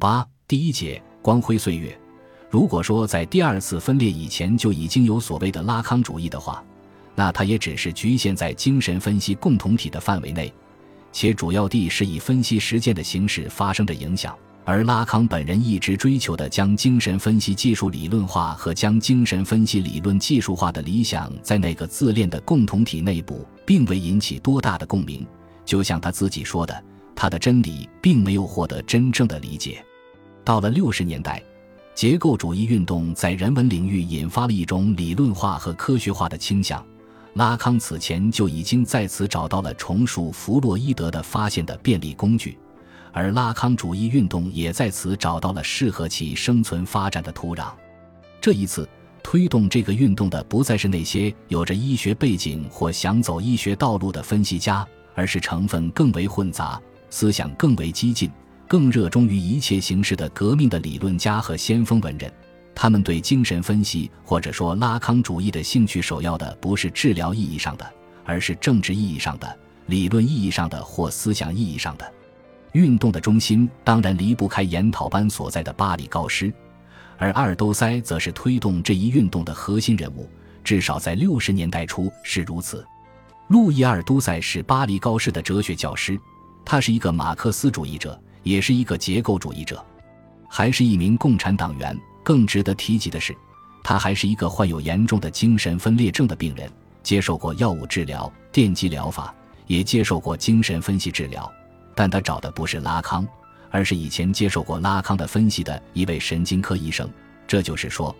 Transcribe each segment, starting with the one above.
八第一节光辉岁月。如果说在第二次分裂以前就已经有所谓的拉康主义的话，那它也只是局限在精神分析共同体的范围内，且主要地是以分析实践的形式发生着影响。而拉康本人一直追求的将精神分析技术理论化和将精神分析理论技术化的理想，在那个自恋的共同体内部，并未引起多大的共鸣。就像他自己说的，他的真理并没有获得真正的理解。到了六十年代。结构主义运动在人文领域引发了一种理论化和科学化的倾向。拉康此前就已经在此找到了重塑弗洛伊德的发现的便利工具，而拉康主义运动也在此找到了适合其生存发展的土壤。这一次，推动这个运动的不再是那些有着医学背景或想走医学道路的分析家，而是成分更为混杂、思想更为激进。更热衷于一切形式的革命的理论家和先锋文人，他们对精神分析或者说拉康主义的兴趣，首要的不是治疗意义上的，而是政治意义上的、理论意义上的或思想意义上的。运动的中心当然离不开研讨班所在的巴黎高师，而阿尔都塞则是推动这一运动的核心人物，至少在六十年代初是如此。路易·阿尔都塞是巴黎高师的哲学教师，他是一个马克思主义者。也是一个结构主义者，还是一名共产党员。更值得提及的是，他还是一个患有严重的精神分裂症的病人，接受过药物治疗、电击疗法，也接受过精神分析治疗。但他找的不是拉康，而是以前接受过拉康的分析的一位神经科医生。这就是说，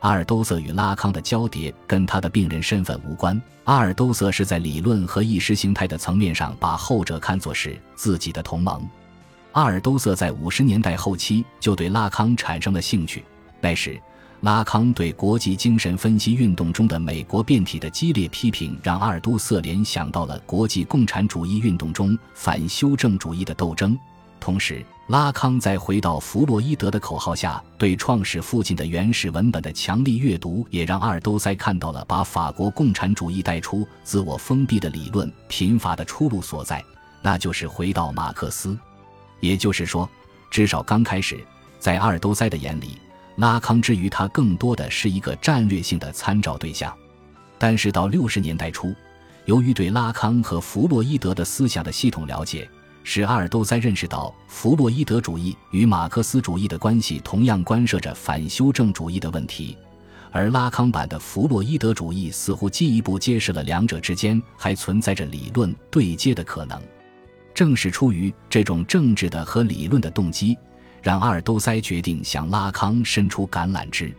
阿尔都塞与拉康的交叠跟他的病人身份无关。阿尔都塞是在理论和意识形态的层面上把后者看作是自己的同盟。阿尔都塞在五十年代后期就对拉康产生了兴趣。那时，拉康对国际精神分析运动中的美国变体的激烈批评，让阿尔都塞联想到了国际共产主义运动中反修正主义的斗争。同时，拉康在回到弗洛伊德的口号下对创始父亲的原始文本的强力阅读，也让阿尔都塞看到了把法国共产主义带出自我封闭的理论贫乏的出路所在，那就是回到马克思。也就是说，至少刚开始，在阿尔都塞的眼里，拉康之于他更多的是一个战略性的参照对象。但是到六十年代初，由于对拉康和弗洛伊德的思想的系统了解，使阿尔都塞认识到弗洛伊德主义与马克思主义的关系同样关涉着反修正主义的问题，而拉康版的弗洛伊德主义似乎进一步揭示了两者之间还存在着理论对接的可能。正是出于这种政治的和理论的动机，让阿尔都塞决定向拉康伸出橄榄枝。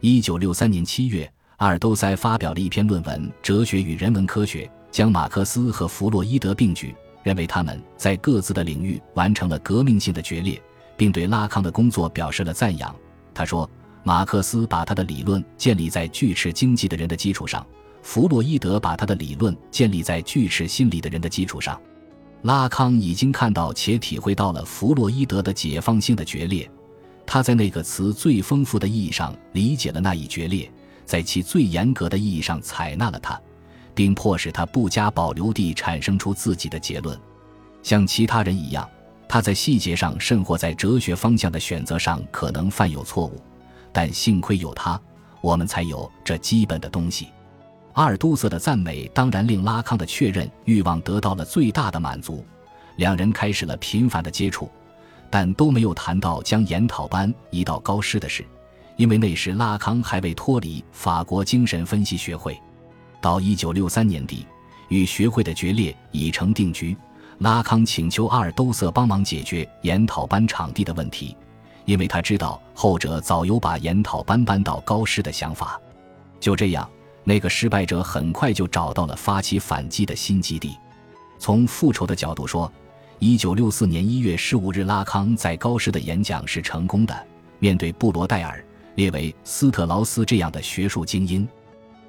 一九六三年七月，阿尔都塞发表了一篇论文《哲学与人文科学》，将马克思和弗洛伊德并举，认为他们在各自的领域完成了革命性的决裂，并对拉康的工作表示了赞扬。他说：“马克思把他的理论建立在锯齿经济的人的基础上，弗洛伊德把他的理论建立在锯齿心理的人的基础上。”拉康已经看到且体会到了弗洛伊德的解放性的决裂，他在那个词最丰富的意义上理解了那一决裂，在其最严格的意义上采纳了它，并迫使他不加保留地产生出自己的结论。像其他人一样，他在细节上甚或在哲学方向的选择上可能犯有错误，但幸亏有他，我们才有这基本的东西。阿尔都塞的赞美当然令拉康的确认欲望得到了最大的满足，两人开始了频繁的接触，但都没有谈到将研讨班移到高师的事，因为那时拉康还未脱离法国精神分析学会。到一九六三年底，与学会的决裂已成定局，拉康请求阿尔都塞帮忙解决研讨班场地的问题，因为他知道后者早有把研讨班搬到高师的想法。就这样。那个失败者很快就找到了发起反击的新基地。从复仇的角度说，一九六四年一月十五日，拉康在高师的演讲是成功的。面对布罗代尔、列维、斯特劳斯这样的学术精英，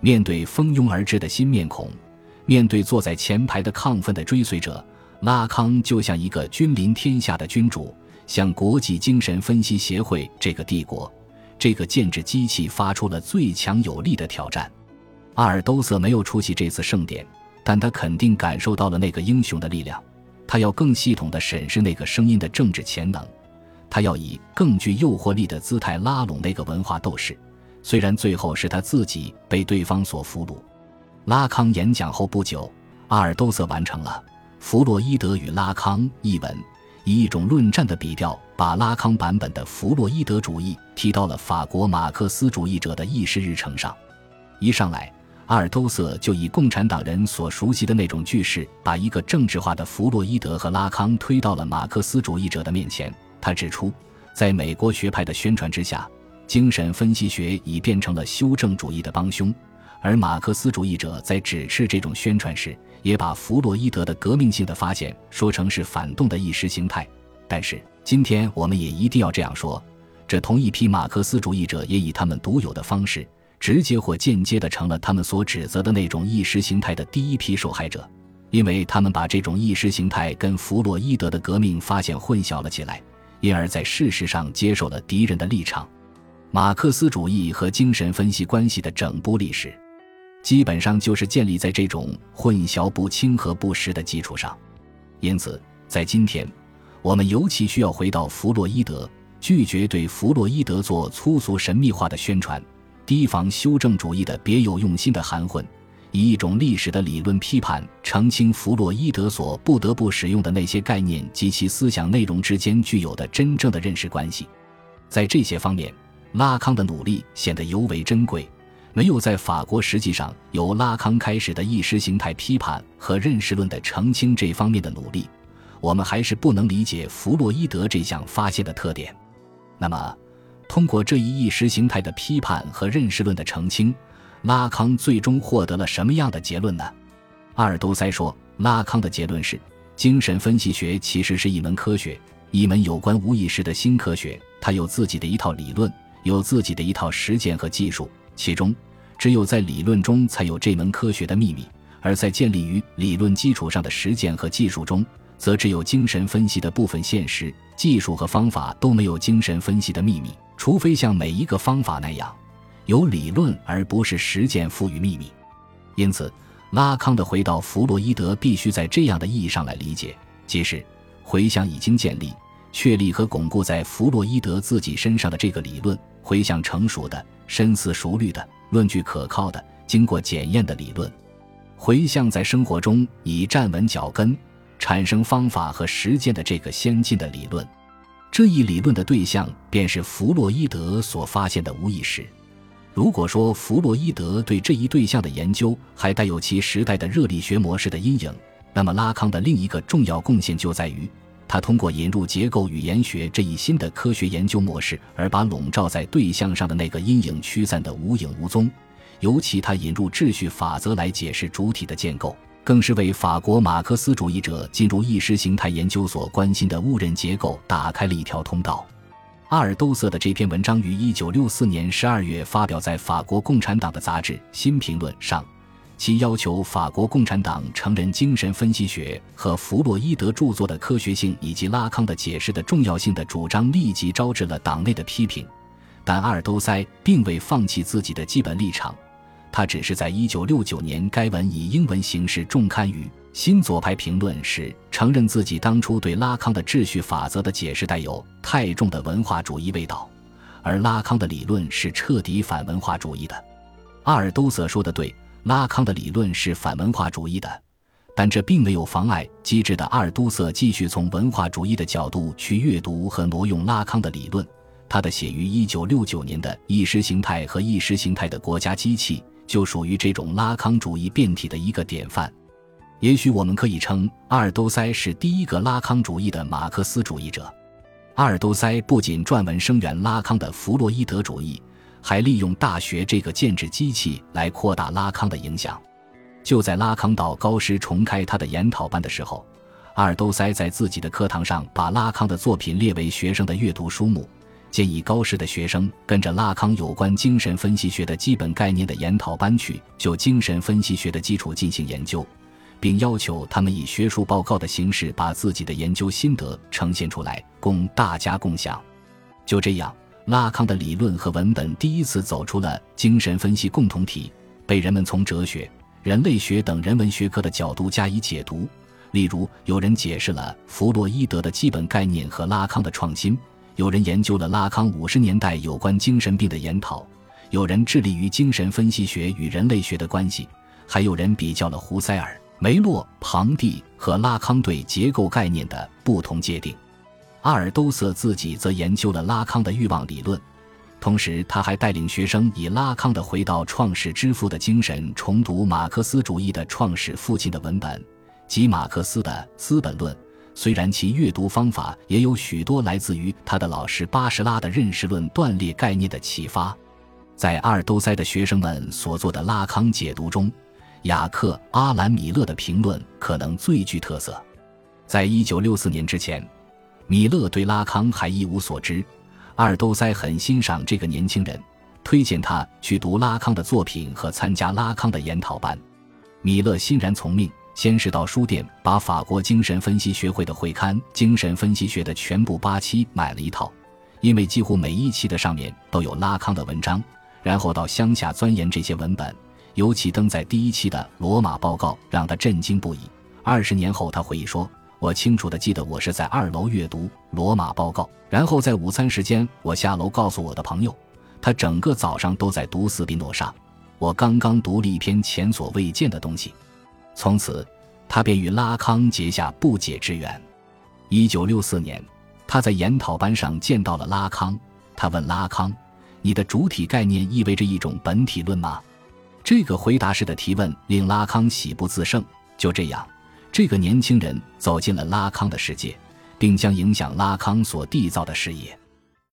面对蜂拥而至的新面孔，面对坐在前排的亢奋的追随者，拉康就像一个君临天下的君主，向国际精神分析协会这个帝国、这个建制机器发出了最强有力的挑战。阿尔都塞没有出席这次盛典，但他肯定感受到了那个英雄的力量。他要更系统地审视那个声音的政治潜能。他要以更具诱惑力的姿态拉拢那个文化斗士，虽然最后是他自己被对方所俘虏。拉康演讲后不久，阿尔都塞完成了《弗洛伊德与拉康》一文，以一种论战的笔调，把拉康版本的弗洛伊德主义提到了法国马克思主义者的议事日程上。一上来，阿尔都塞就以共产党人所熟悉的那种句式，把一个政治化的弗洛伊德和拉康推到了马克思主义者的面前。他指出，在美国学派的宣传之下，精神分析学已变成了修正主义的帮凶，而马克思主义者在指斥这种宣传时，也把弗洛伊德的革命性的发现说成是反动的意识形态。但是，今天我们也一定要这样说：这同一批马克思主义者也以他们独有的方式，直接或间接的成了他们所指责的那种意识形态的第一批受害者，因为他们把这种意识形态跟弗洛伊德的革命发现混淆了起来。因而，在事实上接受了敌人的立场。马克思主义和精神分析关系的整部历史，基本上就是建立在这种混淆不清和不实的基础上。因此，在今天，我们尤其需要回到弗洛伊德，拒绝对弗洛伊德做粗俗神秘化的宣传，提防修正主义的别有用心的含混。以一种历史的理论批判澄清弗洛伊德所不得不使用的那些概念及其思想内容之间具有的真正的认识关系，在这些方面，拉康的努力显得尤为珍贵。没有在法国实际上由拉康开始的意识形态批判和认识论的澄清这方面的努力，我们还是不能理解弗洛伊德这项发现的特点。那么，通过这一意识形态的批判和认识论的澄清。拉康最终获得了什么样的结论呢？阿尔都塞说，拉康的结论是：精神分析学其实是一门科学，一门有关无意识的新科学。它有自己的一套理论，有自己的一套实践和技术。其中，只有在理论中才有这门科学的秘密；而在建立于理论基础上的实践和技术中，则只有精神分析的部分现实。技术和方法都没有精神分析的秘密，除非像每一个方法那样。由理论而不是实践赋予秘密，因此，拉康的回到弗洛伊德必须在这样的意义上来理解，即是回向已经建立、确立和巩固在弗洛伊德自己身上的这个理论，回向成熟的、深思熟虑的、论据可靠的、经过检验的理论，回向在生活中已站稳脚跟、产生方法和实践的这个先进的理论。这一理论的对象便是弗洛伊德所发现的无意识。如果说弗洛伊德对这一对象的研究还带有其时代的热力学模式的阴影，那么拉康的另一个重要贡献就在于，他通过引入结构语言学这一新的科学研究模式，而把笼罩在对象上的那个阴影驱散得无影无踪。尤其他引入秩序法则来解释主体的建构，更是为法国马克思主义者进入意识形态研究所关心的误认结构打开了一条通道。阿尔都塞的这篇文章于一九六四年十二月发表在法国共产党的杂志《新评论》上，其要求法国共产党承认精神分析学和弗洛伊德著作的科学性以及拉康的解释的重要性的主张，立即招致了党内的批评。但阿尔都塞并未放弃自己的基本立场，他只是在一九六九年该文以英文形式重刊于。新左派评论时承认自己当初对拉康的秩序法则的解释带有太重的文化主义味道，而拉康的理论是彻底反文化主义的。阿尔都塞说的对，拉康的理论是反文化主义的，但这并没有妨碍机智的阿尔都塞继续从文化主义的角度去阅读和挪用拉康的理论。他的写于1969年的《意识形态和意识形态的国家机器》就属于这种拉康主义变体的一个典范。也许我们可以称阿尔都塞是第一个拉康主义的马克思主义者。阿尔都塞不仅撰文声援拉康的弗洛伊德主义，还利用大学这个建制机器来扩大拉康的影响。就在拉康到高师重开他的研讨班的时候，阿尔都塞在自己的课堂上把拉康的作品列为学生的阅读书目，建议高师的学生跟着拉康有关精神分析学的基本概念的研讨班去，就精神分析学的基础进行研究。并要求他们以学术报告的形式把自己的研究心得呈现出来，供大家共享。就这样，拉康的理论和文本第一次走出了精神分析共同体，被人们从哲学、人类学等人文学科的角度加以解读。例如，有人解释了弗洛伊德的基本概念和拉康的创新；有人研究了拉康五十年代有关精神病的研讨，有人致力于精神分析学与人类学的关系，还有人比较了胡塞尔、梅洛、庞蒂和拉康对结构概念的不同界定。阿尔都塞自己则研究了拉康的欲望理论，同时他还带领学生以拉康的《回到创世之父的精神》重读马克思主义的创始父亲的文本及马克思的《资本论》。虽然其阅读方法也有许多来自于他的老师巴什拉的认识论断裂概念的启发，在阿尔都塞的学生们所做的拉康解读中，雅克·阿兰·米勒的评论可能最具特色。在一九六四年之前，米勒对拉康还一无所知。阿尔都塞很欣赏这个年轻人，推荐他去读拉康的作品和参加拉康的研讨班。米勒欣然从命。先是到书店把法国精神分析学会的会刊《精神分析学》的全部八期买了一套，因为几乎每一期的上面都有拉康的文章。然后到乡下钻研这些文本，尤其登在第一期的《罗马报告》让他震惊不已。二十年后，他回忆说：“我清楚地记得我是在二楼阅读《罗马报告》，然后在午餐时间，我下楼告诉我的朋友，他整个早上都在读斯宾诺莎。我刚刚读了一篇前所未见的东西。”从此，他便与拉康结下不解之缘。一九六四年，他在研讨班上见到了拉康。他问拉康：“你的主体概念意味着一种本体论吗？”这个回答式的提问令拉康喜不自胜。就这样，这个年轻人走进了拉康的世界，并将影响拉康所缔造的事业。